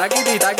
daggy dee daggy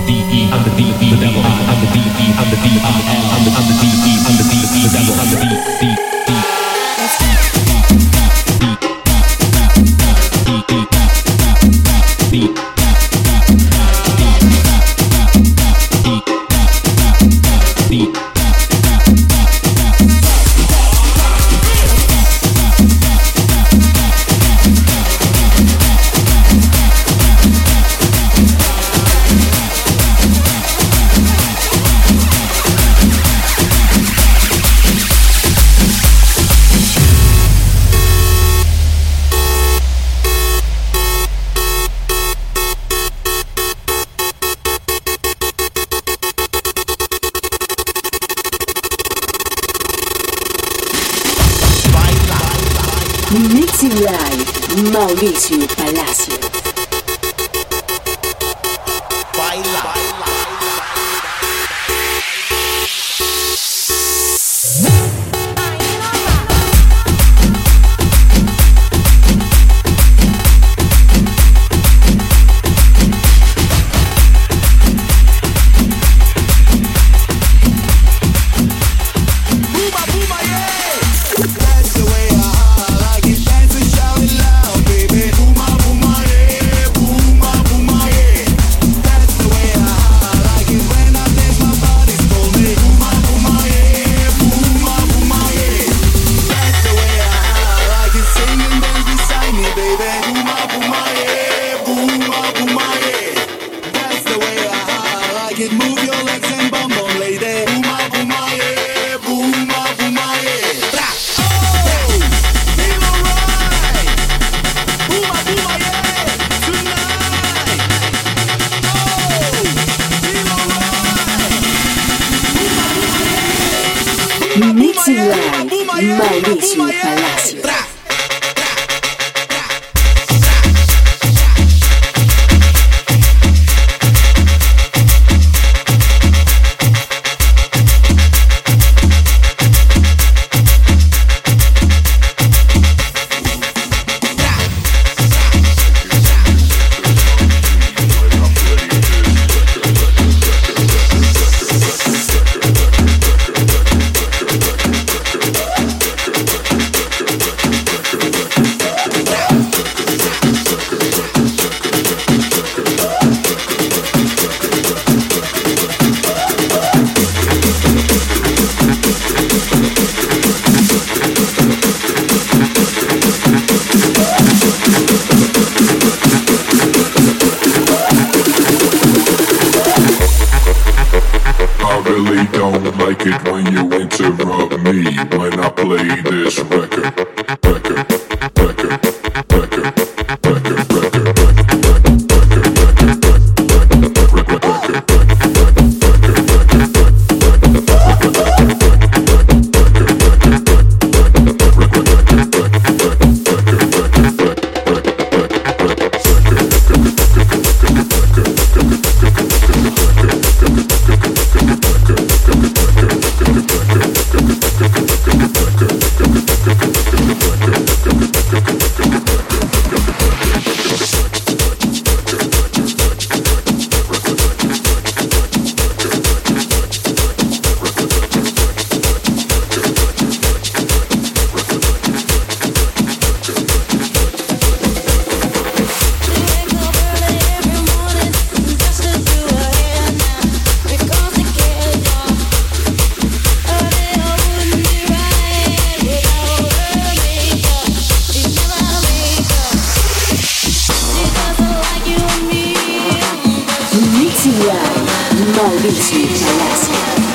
I'm the devil, I'm the D, I'm the D, I'm the D, I'm the D, I'm the D, I'm the D, the devil, I'm the D, D. Dixie Live, Mauricio Palacio. Miami. Don't like it when you interrupt me when I play this record. 卖力气。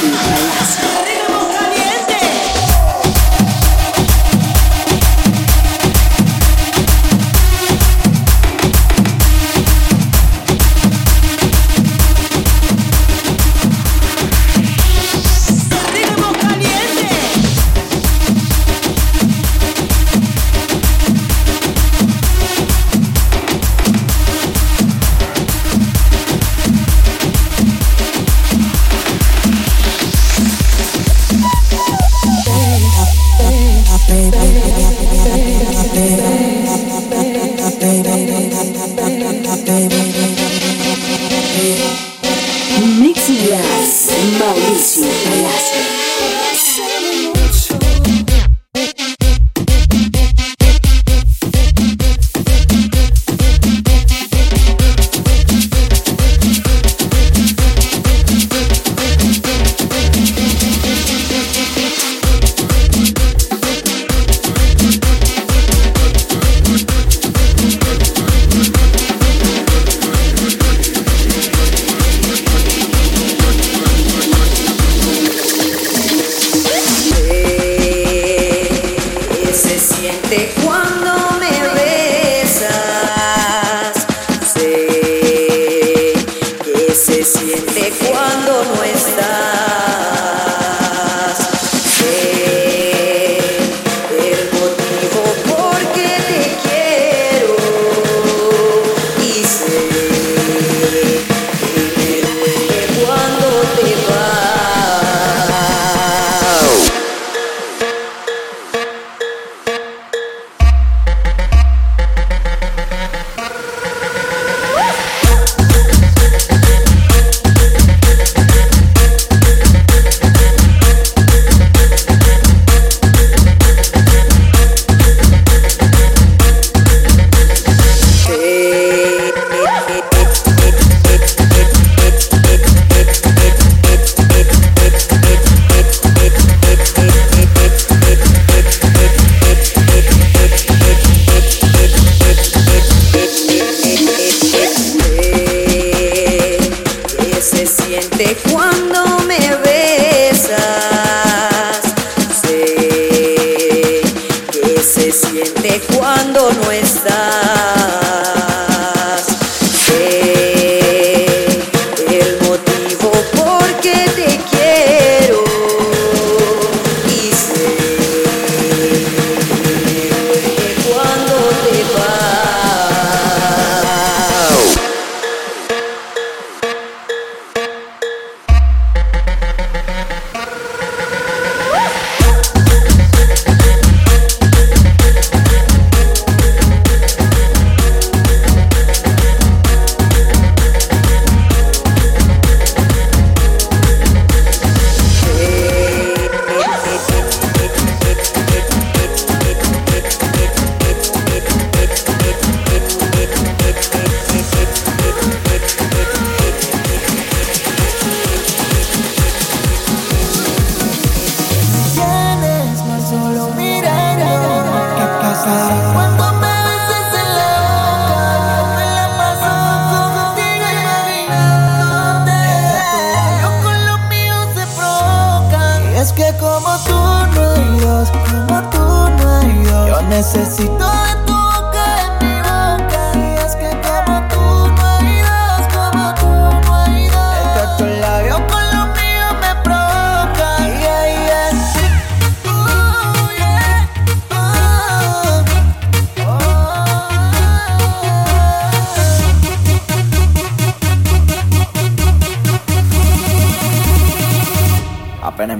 to my last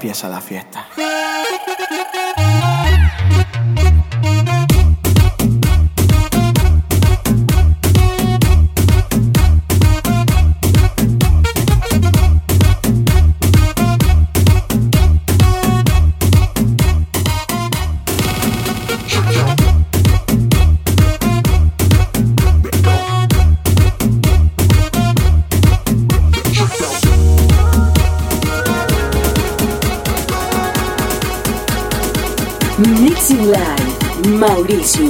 empieza la fiesta. Beats